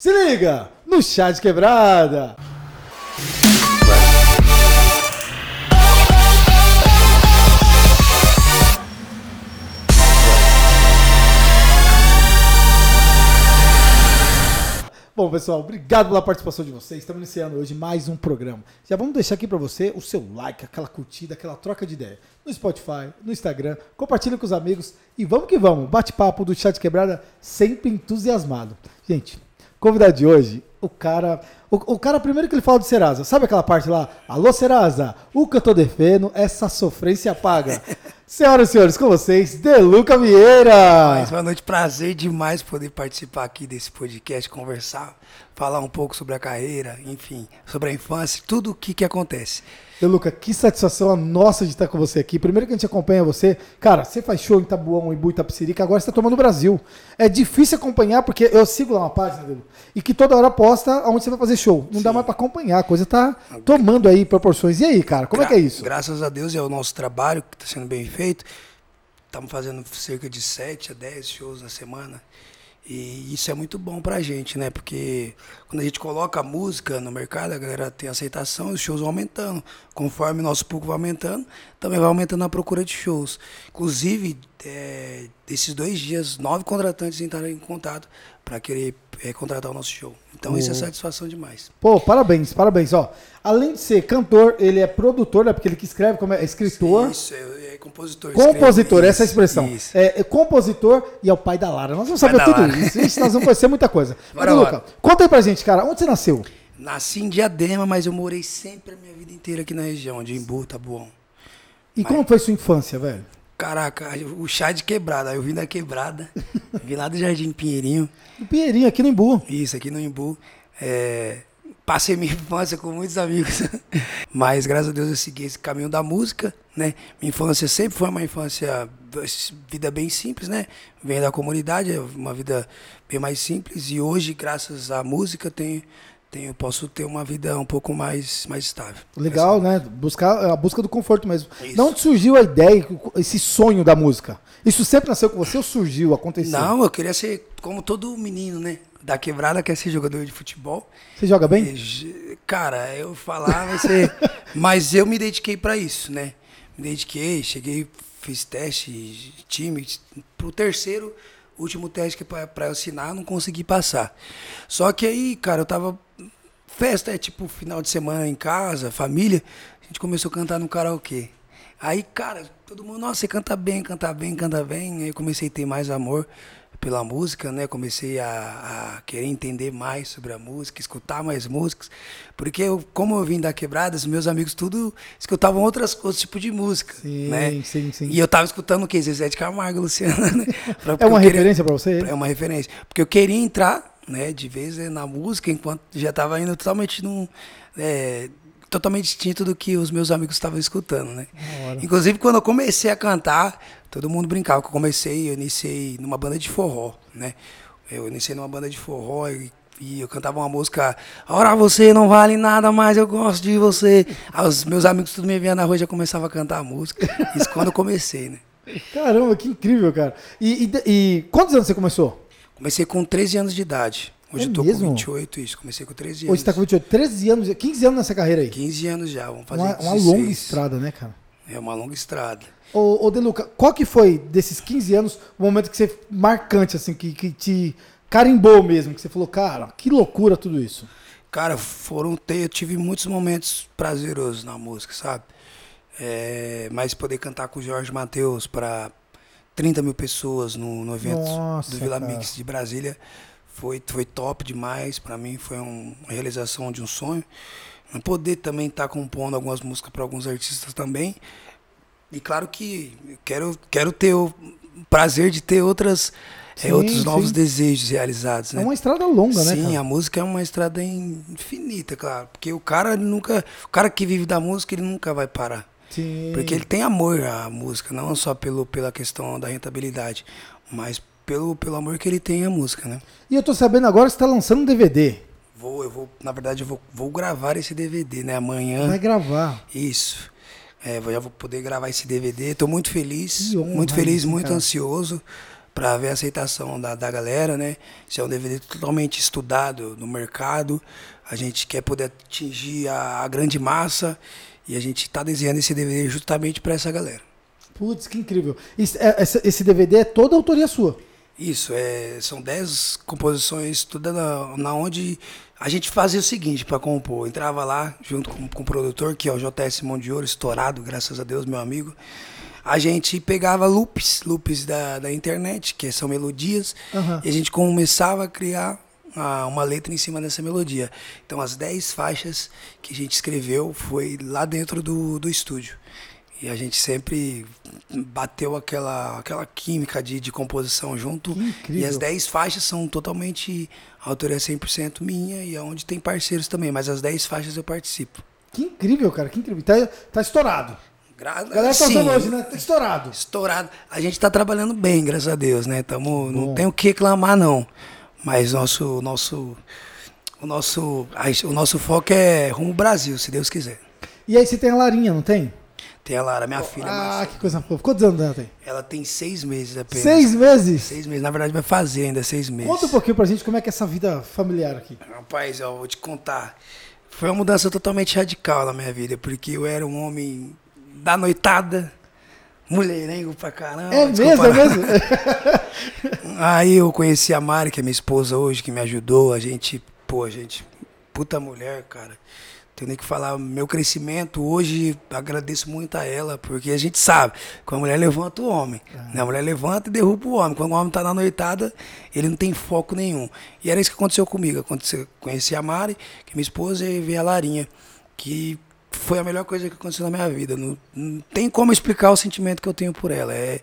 Se liga no chá de quebrada. Bom, pessoal, obrigado pela participação de vocês. Estamos iniciando hoje mais um programa. Já vamos deixar aqui para você o seu like, aquela curtida, aquela troca de ideia. No Spotify, no Instagram, compartilha com os amigos e vamos que vamos. Bate-papo do Chat Quebrada sempre entusiasmado. Gente, convidado de hoje, o cara. O, o, cara, primeiro que ele fala do Serasa, sabe aquela parte lá? Alô, Serasa, o que eu tô defendo, essa sofrência paga. Senhoras e senhores, com vocês, Deluca Vieira. Mais boa noite, prazer demais poder participar aqui desse podcast, conversar, falar um pouco sobre a carreira, enfim, sobre a infância, tudo o que, que acontece. E Luca, que satisfação a nossa de estar com você aqui. Primeiro que a gente acompanha você, cara, você faz show em Tabuão, em Buitapicirica, agora você está tomando o Brasil. É difícil acompanhar, porque eu sigo lá uma página dele, e que toda hora posta onde você vai fazer show. Não Sim. dá mais para acompanhar, a coisa tá tomando aí proporções. E aí, cara, como Gra é que é isso? Graças a Deus é o nosso trabalho que está sendo bem feito. Estamos fazendo cerca de 7 a 10 shows na semana. E isso é muito bom pra gente, né? Porque quando a gente coloca a música no mercado, a galera tem aceitação, os shows vão aumentando. Conforme o nosso público vai aumentando, também vai aumentando a procura de shows. Inclusive, é, desses dois dias, nove contratantes entraram em contato para querer é, contratar o nosso show. Então isso é satisfação demais. Pô, parabéns, parabéns. Ó, além de ser cantor, ele é produtor, né? Porque ele que escreve como é escritor. Isso, é, é compositor. Compositor, essa é a expressão. Isso. É, é, compositor e é o pai da Lara. Nós vamos saber tudo Lara. isso. Nós vamos conhecer muita coisa. Mas, Luca, conta aí pra gente, cara, onde você nasceu? Nasci em Diadema, mas eu morei sempre a minha vida inteira aqui na região, de Embu, Tabuão. E mas... como foi sua infância, velho? Caraca, o chá de quebrada. Eu vim da quebrada, vim lá do Jardim Pinheirinho. Do Pinheirinho, aqui no Embu. Isso, aqui no Embu. É, passei minha infância com muitos amigos, mas graças a Deus eu segui esse caminho da música, né? Minha infância sempre foi uma infância, vida bem simples, né? Venho da comunidade, é uma vida bem mais simples e hoje, graças à música, tenho tenho, posso ter uma vida um pouco mais, mais estável. Legal, né? Buscar a busca do conforto mesmo. Isso. Não surgiu a ideia, esse sonho da música? Isso sempre nasceu com você ou surgiu, aconteceu? Não, eu queria ser como todo menino, né? Da quebrada, quer ser jogador de futebol. Você joga bem? Cara, eu falava, você... mas eu me dediquei para isso, né? Me dediquei, cheguei, fiz teste, time. Pro terceiro, último teste que para eu assinar, não consegui passar. Só que aí, cara, eu tava festa é tipo final de semana em casa, família, a gente começou a cantar no karaokê. Aí, cara, todo mundo, nossa, você canta bem, canta bem, canta bem. Aí comecei a ter mais amor pela música, né? Comecei a, a, querer entender mais sobre a música, escutar mais músicas. Porque eu, como eu vim da quebrada, os meus amigos tudo escutavam outras coisas, tipo de música, sim, né? Sim, sim. E eu tava escutando o quê? Zezé de Camargo, Luciana, né? é uma referência para você? É uma referência. Porque eu queria entrar né, de vez na música, enquanto já estava indo totalmente num. É, totalmente distinto do que os meus amigos estavam escutando, né? Inclusive, quando eu comecei a cantar, todo mundo brincava que eu comecei, eu iniciei numa banda de forró, né? Eu iniciei numa banda de forró e, e eu cantava uma música, Ora você não vale nada mais, eu gosto de você. Aí os meus amigos tudo me viam na rua e já começavam a cantar a música. Isso quando eu comecei, né? Caramba, que incrível, cara. E, e, e quantos anos você começou? Comecei com 13 anos de idade. Hoje é eu tô mesmo? com 28, isso. Comecei com 13 anos. Hoje você tá com 28, 13 anos, 15 anos nessa carreira aí? 15 anos já, vamos fazer Uma, uma longa estrada, né, cara? É uma longa estrada. Ô, ô Deluca, qual que foi, desses 15 anos, o momento que você, marcante, assim, que, que te carimbou mesmo, que você falou, cara, que loucura tudo isso? Cara, foram ter, eu tive muitos momentos prazerosos na música, sabe? É, mas poder cantar com o Jorge Matheus para 30 mil pessoas no, no evento Nossa, do Vila cara. Mix de Brasília. Foi, foi top demais. Para mim foi um, uma realização de um sonho. Poder também estar tá compondo algumas músicas para alguns artistas também. E claro que quero, quero ter o prazer de ter outras, é, sim, é, outros novos desejos realizados. Né? É uma estrada longa, sim, né? Sim, a música é uma estrada infinita, claro. Porque o cara nunca. O cara que vive da música, ele nunca vai parar. Sim. Porque ele tem amor à música, não só pelo, pela questão da rentabilidade, mas pelo, pelo amor que ele tem à música, né? E eu tô sabendo agora que você tá lançando um DVD. Vou, eu vou, na verdade, eu vou, vou gravar esse DVD, né? Amanhã. Vai gravar. Isso. É, já vou poder gravar esse DVD. Tô muito feliz, honra, muito feliz, muito cara. ansioso para ver a aceitação da, da galera, né? Isso é um DVD totalmente estudado no mercado. A gente quer poder atingir a, a grande massa e a gente está desenhando esse DVD justamente para essa galera. Putz, que incrível. É, esse DVD é toda autoria sua? Isso, é, são 10 composições, toda na, na onde a gente fazia o seguinte para compor. Entrava lá junto com, com o produtor, que é o JS Mão de Ouro, estourado, graças a Deus, meu amigo. A gente pegava loops, loops da, da internet, que são melodias, uhum. e a gente começava a criar uma, uma letra em cima dessa melodia. Então, as 10 faixas que a gente escreveu foi lá dentro do, do estúdio. E a gente sempre bateu aquela, aquela química de, de composição junto. E as 10 faixas são totalmente autoria 100% minha e onde tem parceiros também, mas as 10 faixas eu participo. Que incrível, cara, que incrível. Tá, tá estourado. Gra a galera tá usando hoje, né? Tá estourado. Estourado. A gente tá trabalhando bem, graças a Deus, né? Tamo, não tem o que reclamar, não. Mas nosso, nosso, o nosso, o nosso foco é rumo Brasil, se Deus quiser. E aí você tem a Larinha, não tem? Tem a Lara, minha filha. Ah, que coisa fofa. Quantos anos ela tem? Ela tem seis meses apenas. Seis meses? Seis meses. Na verdade, vai fazer ainda seis meses. Conta um pouquinho pra gente como é que é essa vida familiar aqui. Rapaz, eu vou te contar. Foi uma mudança totalmente radical na minha vida, porque eu era um homem da noitada, mulherengo pra caramba. É mesmo, é mesmo? Aí eu conheci a Mari, que é minha esposa hoje, que me ajudou. A gente, pô, a gente, puta mulher, cara. Tenho nem que falar, meu crescimento hoje, agradeço muito a ela, porque a gente sabe, quando a mulher levanta o homem, né? a mulher levanta e derruba o homem. Quando o homem está na noitada, ele não tem foco nenhum. E era isso que aconteceu comigo. Aconteceu, conheci a Mari, que é minha esposa, e vi a Larinha, que foi a melhor coisa que aconteceu na minha vida. Não, não tem como explicar o sentimento que eu tenho por ela. É,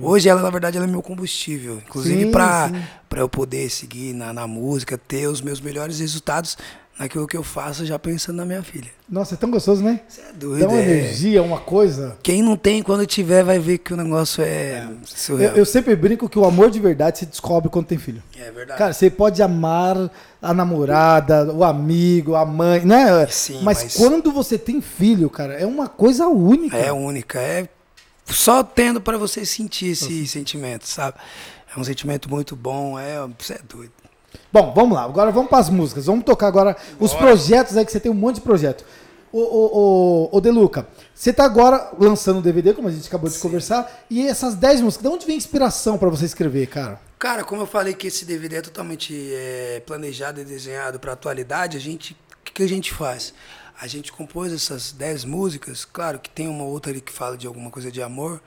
hoje ela, na verdade, ela é meu combustível. Inclusive para eu poder seguir na, na música, ter os meus melhores resultados naquilo que eu faço, já pensando na minha filha. Nossa, é tão gostoso, né? Você é doido. Dá uma é... energia, uma coisa. Quem não tem, quando tiver, vai ver que o negócio é, é. surreal. Eu, eu, sempre brinco que o amor de verdade se descobre quando tem filho. É verdade. Cara, você pode amar a namorada, o amigo, a mãe, né? Sim, mas, mas quando você tem filho, cara, é uma coisa única. É única, é só tendo para você sentir esse Nossa. sentimento, sabe? É um sentimento muito bom, é, você é doido. Bom, vamos lá. Agora vamos para as músicas. Vamos tocar agora Bora. os projetos aí, que você tem um monte de projeto. Ô, ô, ô, ô Deluca, você está agora lançando o DVD, como a gente acabou de Sim. conversar, e essas 10 músicas, de onde vem a inspiração para você escrever, cara? Cara, como eu falei que esse DVD é totalmente é, planejado e desenhado para atualidade, a gente, o que, que, a gente faz? A gente compôs essas 10 músicas, claro que tem uma outra ali que fala de alguma coisa de amor,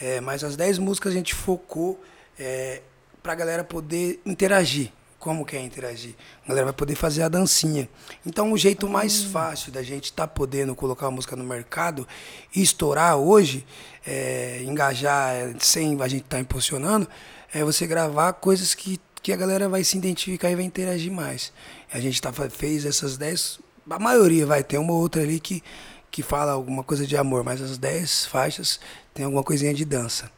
é, mas as 10 músicas a gente focou é, para a galera poder interagir como quer interagir. A galera vai poder fazer a dancinha. Então, o jeito mais hum. fácil da gente estar tá podendo colocar a música no mercado e estourar hoje, é, engajar é, sem a gente estar tá impulsionando, é você gravar coisas que, que a galera vai se identificar e vai interagir mais. A gente tá, fez essas 10, a maioria vai ter uma ou outra ali que, que fala alguma coisa de amor, mas as 10 faixas tem alguma coisinha de dança.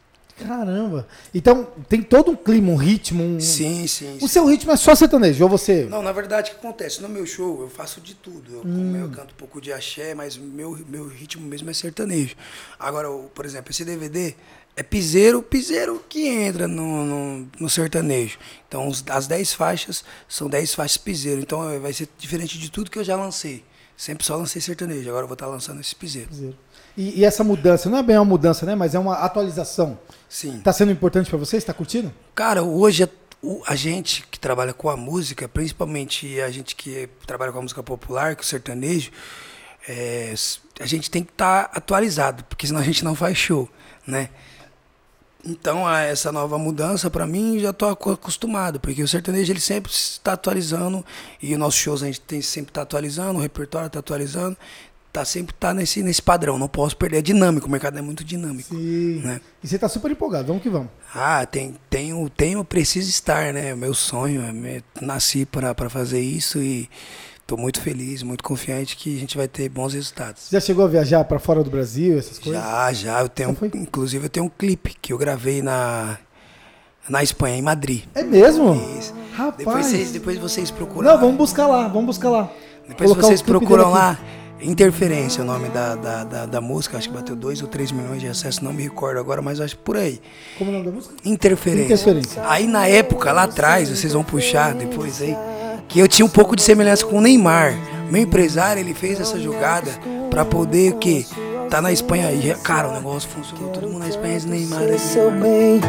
Caramba. Então tem todo um clima, um ritmo. Um... Sim, sim. O sim. seu ritmo é só sertanejo, ou você? Não, na verdade o que acontece? No meu show eu faço de tudo. Eu, hum. eu canto um pouco de axé, mas meu, meu ritmo mesmo é sertanejo. Agora, por exemplo, esse DVD é piseiro, piseiro que entra no, no, no sertanejo. Então as 10 faixas são 10 faixas piseiro. Então é, vai ser diferente de tudo que eu já lancei. Sempre só lancei sertanejo, agora eu vou estar lançando esse piseiro. E, e, essa mudança, não é bem uma mudança, né? Mas é uma atualização. Sim. Está sendo importante para você? Está curtindo? Cara, hoje a, a, gente que trabalha com a música, principalmente a gente que trabalha com a música popular, com o sertanejo, é, a gente tem que estar tá atualizado, porque senão a gente não faz show, né? Então, essa nova mudança, para mim, já estou acostumado, porque o sertanejo ele sempre está atualizando e os nossos shows a gente tem sempre está atualizando, o repertório está atualizando tá sempre tá nesse, nesse padrão, não posso perder. É dinâmico, o mercado é muito dinâmico. Sim. Né? E você tá super empolgado, vamos que vamos. Ah, tem, tenho, tenho, preciso estar, né? Meu sonho, nasci para fazer isso e tô muito feliz, muito confiante que a gente vai ter bons resultados. Já chegou a viajar para fora do Brasil, essas coisas? Já, já. Eu tenho, inclusive eu tenho um clipe que eu gravei na na Espanha, em Madrid. É mesmo? Isso. Rapaz. Depois vocês, depois vocês procuram. Não, vamos buscar lá, vamos buscar lá. Depois vocês procuram lá. Interferência é o nome da, da, da, da música, acho que bateu 2 ou 3 milhões de acessos, não me recordo agora, mas acho por aí. Como é o nome da música? Interferência. Interferência. Aí na época, lá atrás, vocês vão puxar depois aí, que eu tinha um pouco de semelhança com o Neymar. Meu empresário, ele fez essa jogada pra poder o quê? Tá na Espanha aí, cara, o negócio funcionou, todo mundo na Espanha, esse Neymar aí. seu bem.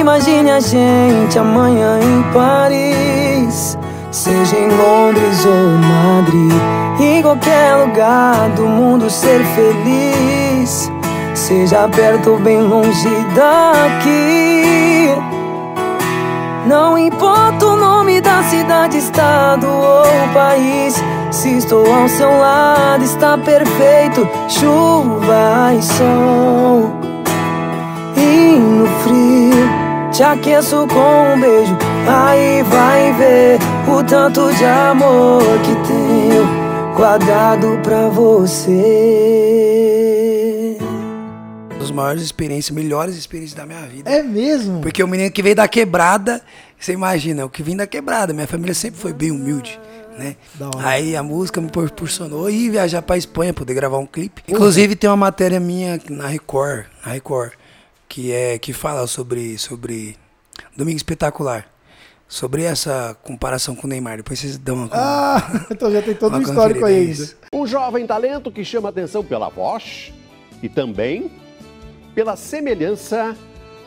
Imagine a gente amanhã em Paris, seja em Londres ou Madrid, em qualquer lugar do mundo ser feliz, seja perto ou bem longe daqui. Não importa o nome da cidade, estado ou país. Se estou ao seu lado, está perfeito. Chuva e sol. E no frio, te aqueço com um beijo. Aí vai ver o tanto de amor que tenho guardado pra você. Maiores experiências, melhores experiências da minha vida. É mesmo? Porque o menino que veio da quebrada, você imagina, o que vim da quebrada, minha família sempre foi bem humilde, né? Aí a música me proporcionou ir viajar pra Espanha, poder gravar um clipe. Inclusive tem uma matéria minha na Record, na Record, que é que fala sobre sobre Domingo Espetacular. Sobre essa comparação com o Neymar. Depois vocês dão uma. Ah, então já tem todo um histórico aí. Um jovem talento que chama atenção pela voz e também pela semelhança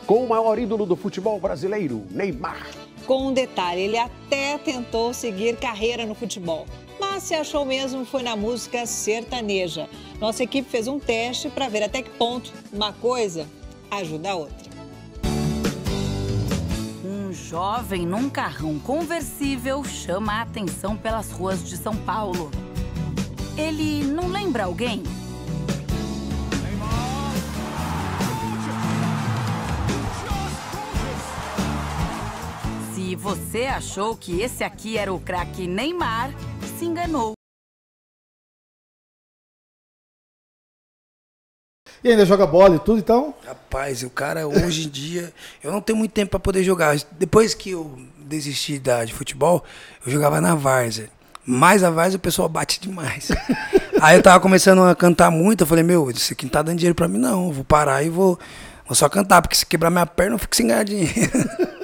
com o maior ídolo do futebol brasileiro, Neymar. Com um detalhe, ele até tentou seguir carreira no futebol, mas se achou mesmo foi na música sertaneja. Nossa equipe fez um teste para ver até que ponto uma coisa ajuda a outra. Um jovem num carrão conversível chama a atenção pelas ruas de São Paulo. Ele não lembra alguém? Se você achou que esse aqui era o craque Neymar, se enganou. E ainda joga bola e tudo, então? Rapaz, o cara hoje em dia. Eu não tenho muito tempo pra poder jogar. Depois que eu desisti da, de futebol, eu jogava na Várzea. Mas a Várzea o pessoal bate demais. Aí eu tava começando a cantar muito. Eu falei, meu, isso aqui não tá dando dinheiro pra mim, não. Eu vou parar e vou, vou só cantar, porque se quebrar minha perna, eu fico sem ganhar dinheiro.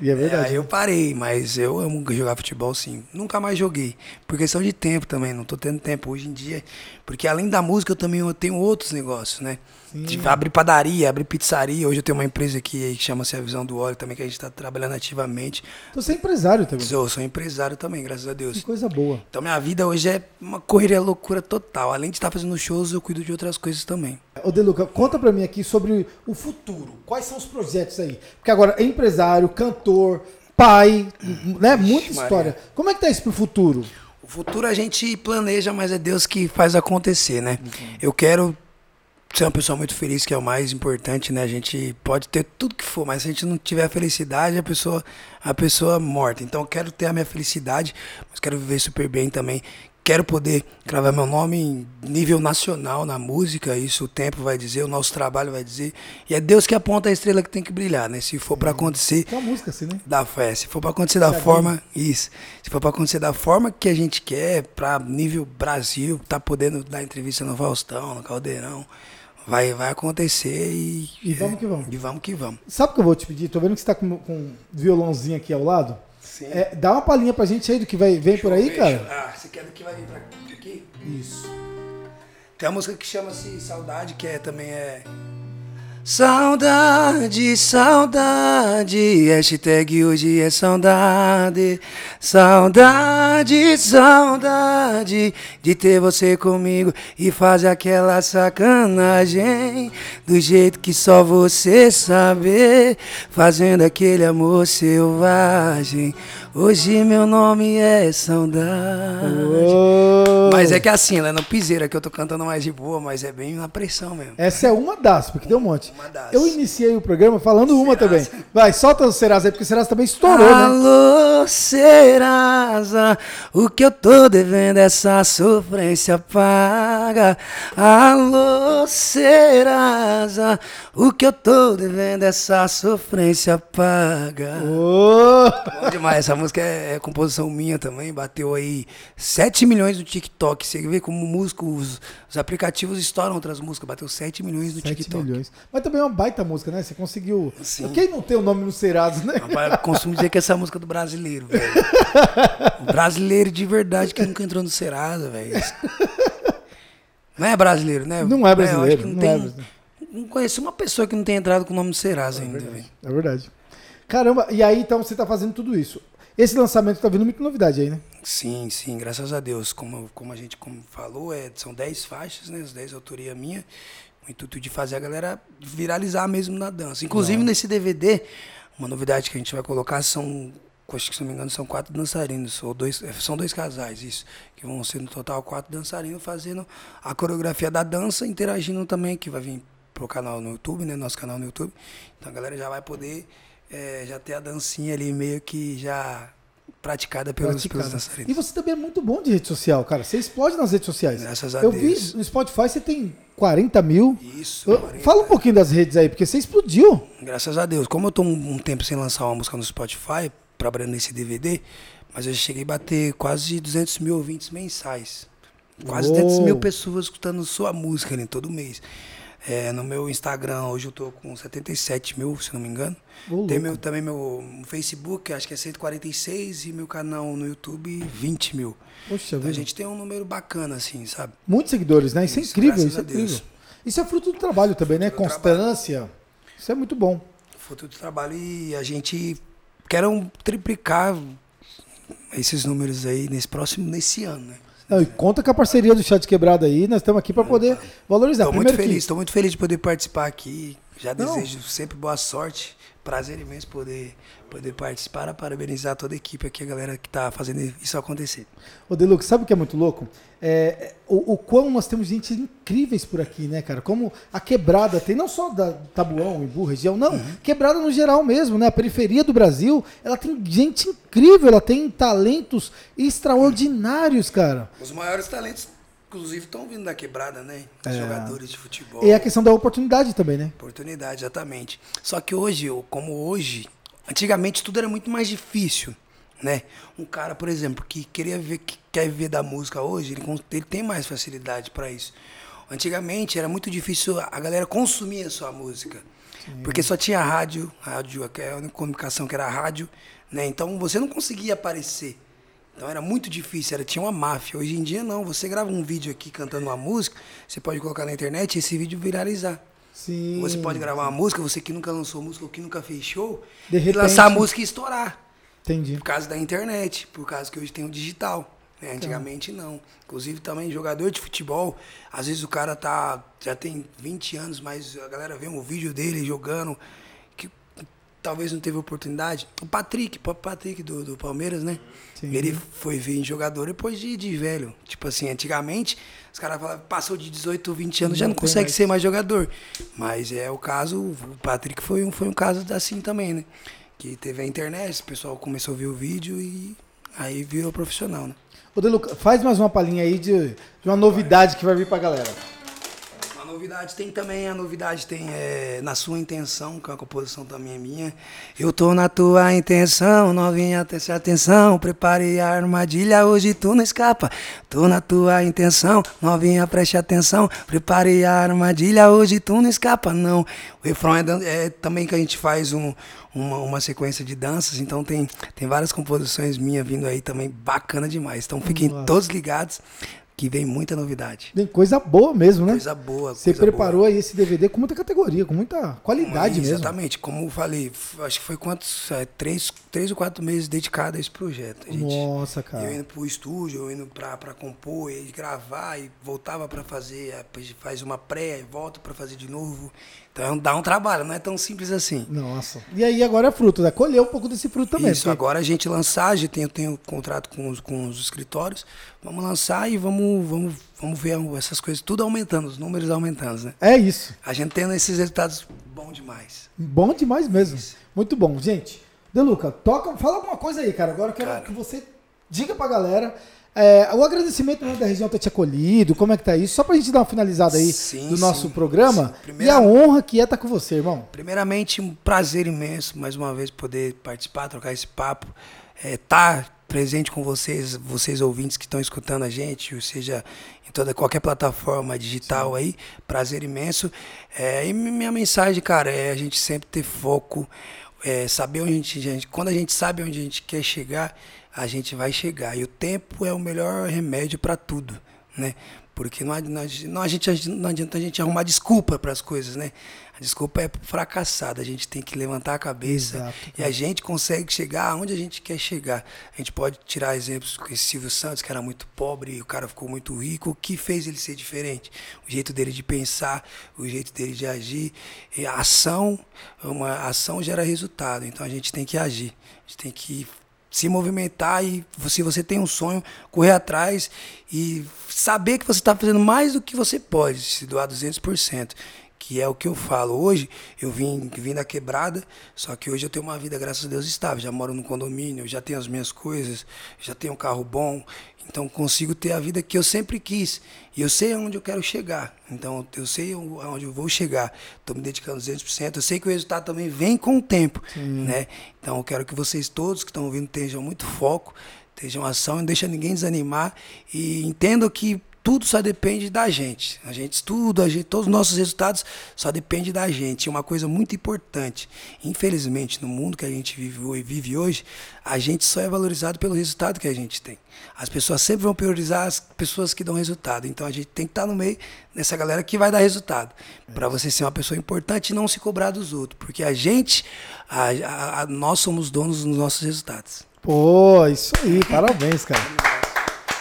E é verdade. aí eu parei, mas eu amo jogar futebol sim. Nunca mais joguei. Por questão de tempo também, não tô tendo tempo hoje em dia. Porque além da música, eu também eu tenho outros negócios, né? Abrir padaria, abrir pizzaria. Hoje eu tenho uma empresa aqui que chama-se A Visão do Óleo também, que a gente tá trabalhando ativamente. Então você é empresário também. Eu sou empresário também, graças a Que Deus. coisa boa. Então minha vida hoje é uma correria loucura total. Além de estar fazendo shows, eu cuido de outras coisas também. Ô Deluca, conta pra mim aqui sobre o futuro. Quais são os projetos aí? Porque agora é empresário, cantor, pai, né? Muita Maria. história. Como é que tá isso pro futuro? O futuro a gente planeja, mas é Deus que faz acontecer, né? Eu quero ser uma pessoa muito feliz, que é o mais importante, né? A gente pode ter tudo que for, mas se a gente não tiver felicidade, a pessoa a pessoa morta. Então eu quero ter a minha felicidade, mas quero viver super bem também. Quero poder gravar meu nome em nível nacional na música, isso o tempo vai dizer, o nosso trabalho vai dizer. E é Deus que aponta a estrela que tem que brilhar, né? Se for pra acontecer, É uma música assim, né? da fé. Se for pra acontecer da forma, isso. Se for pra acontecer da forma que a gente quer, pra nível Brasil, tá podendo dar entrevista no Faustão, no Caldeirão, vai, vai acontecer e. E vamos que vamos. E vamos que vamos. Sabe o que eu vou te pedir? Tô vendo que você tá com, com um violãozinho aqui ao lado. Sim. É, dá uma palhinha pra gente aí do que vai, vem por aí, cara. Ah, você quer do que vai vir pra aqui? Isso. Tem uma música que chama-se Saudade, que é, também é. Saudade, saudade, hashtag hoje é saudade. Saudade, saudade de ter você comigo e fazer aquela sacanagem do jeito que só você sabe, fazendo aquele amor selvagem. Hoje meu nome é saudade. Ô, Mas é que assim, ela é no piseira que eu tô cantando mais de boa, mas é bem na pressão mesmo. Essa é uma das, porque deu um monte. Uma das. Eu iniciei o programa falando uma também. Vai, solta o Serasa aí, porque o Serasa também estourou, né? Alô, Serasa, o que eu tô devendo essa sofrência paga. Alô, Serasa, o que eu tô devendo essa sofrência paga. Ô, Bom demais, essa música é, é composição minha também, bateu aí 7 milhões no TikTok. Você vê como música, os, os aplicativos estouram outras músicas. Bateu 7 milhões no 7 TikTok. milhões. Mas também é uma baita música, né? Você conseguiu. Sim. Quem não tem o nome no Serasa, né? Rapaz, eu costumo dizer que essa é a música do brasileiro, velho. O brasileiro de verdade que nunca entrou no Serasa, velho. Não é brasileiro, né? Não é brasileiro. Não, não, é tem, brasileiro. não conheci uma pessoa que não tem entrado com o nome do Serasa ainda, velho. É verdade. Caramba, e aí então você tá fazendo tudo isso. Esse lançamento tá vindo muita novidade aí, né? Sim, sim, graças a Deus. Como, como a gente como falou, é, são 10 faixas, né? As 10 autoria minha. O intuito de fazer a galera viralizar mesmo na dança. Inclusive nesse DVD, uma novidade que a gente vai colocar são, acho que se não me engano, são quatro dançarinos, ou dois, é, são dois casais, isso. Que vão ser no total quatro dançarinos fazendo a coreografia da dança, interagindo também, que vai vir pro canal no YouTube, né? Nosso canal no YouTube. Então a galera já vai poder é, já ter a dancinha ali meio que já praticada pelos, pelos dançarinos. E você também é muito bom de rede social, cara. Você explode nas redes sociais. Graças a Eu Deus. vi no Spotify você tem 40 mil. Isso, Eu- 40. Fala um pouquinho das redes aí, porque você explodiu. Graças a Deus. Como eu tô um, um tempo sem lançar uma música no Spotify, trabalhando nesse DVD, mas eu cheguei a bater quase 200 mil ouvintes mensais. Quase Uou. 200 mil pessoas escutando sua música né, todo mês. É, no meu Instagram, hoje eu tô com 77 mil, se não me engano. Ô, Tem meu, também meu Facebook, acho que é 146, e meu canal no YouTube, 20 mil. Poxa Então vida. a gente tem um número bacana, assim, sabe? Muitos seguidores, né? Isso, é Isso, incrível, graças isso é incrível. Isso é fruto do trabalho também, né? Fruto Constância. Isso é muito bom. futuro do trabalho e a gente quer um, triplicar esses números aí nesse próximo, nesse ano, né? Não, e conta com a parceria do Chat Quebrado aí, nós estamos aqui para poder valorizar. Estou muito feliz, que estou muito feliz de poder participar aqui. Já Não. desejo sempre boa sorte. Prazer imenso poder, poder participar, parabenizar toda a equipe aqui, a galera que está fazendo isso acontecer. Ô, Deluxe, sabe o que é muito louco? É, o, o quão nós temos gente incríveis por aqui, né, cara? Como a quebrada tem, não só da Tabuão, Imbu, região, não, Uhum. quebrada no geral mesmo, né? A periferia do Brasil, ela tem gente incrível, ela tem talentos extraordinários, cara. Os maiores talentos, inclusive, estão vindo da quebrada, né? É. jogadores de futebol. E a questão da oportunidade também, né? Oportunidade, exatamente. Só que hoje, como hoje, antigamente tudo era muito mais difícil, né? Um cara, por exemplo, que queria ver, que quer viver da música hoje, ele, ele tem mais facilidade para isso. Antigamente era muito difícil a galera consumir a sua música. Porque só tinha rádio, rádio, é a única comunicação que era a rádio, né? Então você não conseguia aparecer. Então era muito difícil, era, tinha uma máfia. Hoje em dia não, você grava um vídeo aqui cantando uma música, você pode colocar na internet e esse vídeo viralizar. Sim. Você pode gravar uma música, você que nunca lançou música ou que nunca fez show, De e repente- lançar a música e estourar. Entendi. Por causa da internet, por causa que hoje tem o digital. Né? Antigamente não. Inclusive também jogador de futebol, às vezes o cara tá já tem 20 anos, mas a galera vê um vídeo dele jogando talvez não teve oportunidade. O Patrick, o Patrick do, do Palmeiras, né? Sim. Ele foi vir jogador depois de, de velho. Tipo assim, antigamente os caras falavam, passou de 18, 20 anos, já Não não tem consegue mais. ser mais jogador. Mas é o caso, o Patrick foi um, foi um caso assim também, né? Que teve a internet, o pessoal começou a ver o vídeo e aí virou profissional, né? Ô, Deluca, faz mais uma palhinha aí de, de uma novidade que vai vir pra galera. A novidade tem também, a novidade tem é, Na Sua Intenção, que é uma composição também é minha. Eu tô na tua intenção, novinha, preste atenção. Preparei a armadilha, hoje tu não escapa. Tô na tua intenção, novinha, preste atenção. Preparei a armadilha, hoje tu não escapa, não. O refrão é, é também que a gente faz um, uma, uma sequência de danças, então tem, tem várias composições minhas vindo aí também, bacana demais. Então fiquem Nossa. todos ligados, que vem muita novidade. Tem coisa boa mesmo, né? Coisa boa, Você coisa boa. preparou aí esse DVD com muita categoria, com muita qualidade mesmo. Exatamente, como eu falei, acho que foi quantos? é, três, três ou quatro meses dedicado a esse projeto. A gente, Nossa, Eu cara. indo pro estúdio, eu indo pra, pra compor, e gravar, e voltava pra fazer, depois faz uma pré, e volta pra fazer de novo. Então dá um trabalho, não é tão simples assim. Nossa. E aí agora é fruto, né? Colher um pouco desse fruto também. Isso, porque- agora a gente lançar, já tenho, tenho contrato com os, com os escritórios, vamos lançar e vamos, vamos, vamos ver essas coisas, tudo aumentando, os números aumentando, né? É isso. A gente tendo esses resultados bom demais. Bom demais mesmo. Muito bom. Gente, Deluca, toca, fala alguma coisa aí, cara. Agora eu quero Cara. que você diga pra galera. É, o agradecimento né, da região ter te acolhido, como é que tá isso? Só pra gente dar uma finalizada aí Sim, do nosso sim. programa. Sim. E a honra que é estar com você, irmão. Primeiramente, um prazer imenso, mais uma vez, poder participar, trocar esse papo. É, tá presente com vocês, vocês ouvintes que estão escutando a gente, ou seja, em toda qualquer plataforma digital aí, prazer imenso. É, e minha mensagem, cara, é a gente sempre ter foco, é, saber onde a gente, a gente, quando a gente sabe onde a gente quer chegar, a gente vai chegar. E o tempo é o melhor remédio para tudo, né? Porque não, não, a gente, não adianta a gente arrumar desculpa para as coisas, né? A desculpa é fracassada. A gente tem que levantar a cabeça Exato, e a gente consegue chegar aonde a gente quer chegar. A gente pode tirar exemplos com esse Silvio Santos, que era muito pobre e o cara ficou muito rico. O que fez ele ser diferente? O jeito dele de pensar, o jeito dele de agir. E a ação, uma ação gera resultado. Então a gente tem que agir. A gente tem que se movimentar e se você tem um sonho, correr atrás e saber que você está fazendo mais do que você pode, se doar 200%, que é o que eu falo. Hoje eu vim, vim da quebrada, só que hoje eu tenho uma vida, graças a Deus, estável. Já moro no condomínio, já tenho as minhas coisas, já tenho um carro bom, então consigo ter a vida que eu sempre quis. E eu sei aonde eu quero chegar. Então eu sei aonde eu vou chegar. Estou me dedicando 200%. Eu sei que o resultado também vem com o tempo. Né? Então eu quero que vocês todos que estão ouvindo tenham muito foco, tenham ação, não deixa ninguém desanimar e entendam que tudo só depende da gente. A gente estuda, a gente, todos os nossos resultados só dependem da gente. E uma coisa muito importante, infelizmente, no mundo que a gente vive, vive hoje, a gente só é valorizado pelo resultado que a gente tem. As pessoas sempre vão priorizar as pessoas que dão resultado. Então a gente tem que estar no meio dessa galera que vai dar resultado. Para você ser uma pessoa importante e não se cobrar dos outros. Porque a gente, a, a, a, nós somos donos dos nossos resultados. Pô, isso aí, parabéns, cara.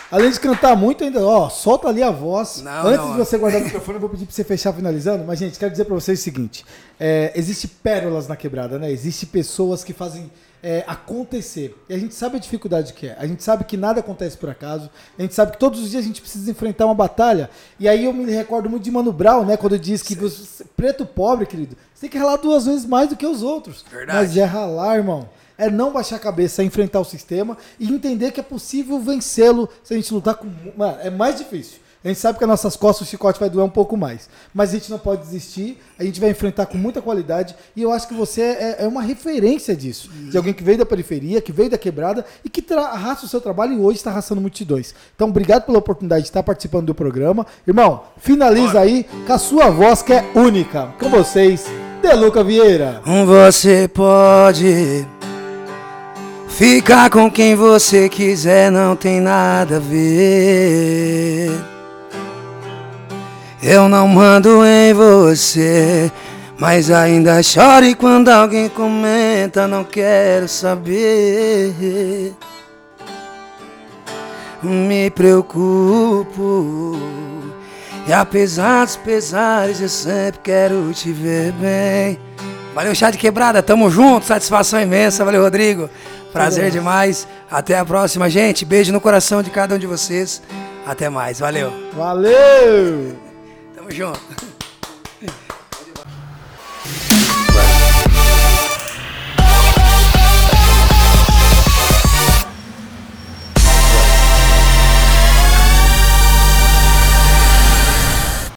Além de cantar muito, ainda, ó, solta ali a voz. Não, Antes não, de você guardar o microfone, eu vou pedir pra você fechar finalizando. Mas, gente, quero dizer pra vocês o seguinte: é, existe pérolas na quebrada, né? Existe pessoas que fazem é, acontecer. E a gente sabe a dificuldade que é. A gente sabe que nada acontece por acaso. A gente sabe que todos os dias a gente precisa enfrentar uma batalha. E aí eu me recordo muito de Mano Brown, né? Quando diz que você, preto pobre, querido, você tem que ralar duas vezes mais do que os outros. Verdade. Mas é ralar, irmão é não baixar a cabeça, é enfrentar o sistema e entender que é possível vencê-lo se a gente lutar com. Mano, é mais difícil. A gente sabe que as nossas costas o chicote vai doer um pouco mais. Mas a gente não pode desistir, a gente vai enfrentar com muita qualidade. E eu acho que você é, é uma referência disso. De alguém que veio da periferia, que veio da quebrada e que arrasta o seu trabalho e hoje está arrastando multidões. Então, obrigado pela oportunidade de estar participando do programa. Irmão, finaliza aí com a sua voz que é única. Com vocês, Deluca Vieira. Você pode Ficar com quem você quiser não tem nada a ver. Eu não mando em você, mas ainda chore quando alguém comenta, não quero saber. Me preocupo, e apesar dos pesares, eu sempre quero te ver bem. Valeu, chá de quebrada, tamo junto, satisfação imensa, valeu, Rodrigo. Prazer demais. Até a próxima, gente. Beijo no coração de cada um de vocês. Até mais. Valeu. Valeu. Tamo junto.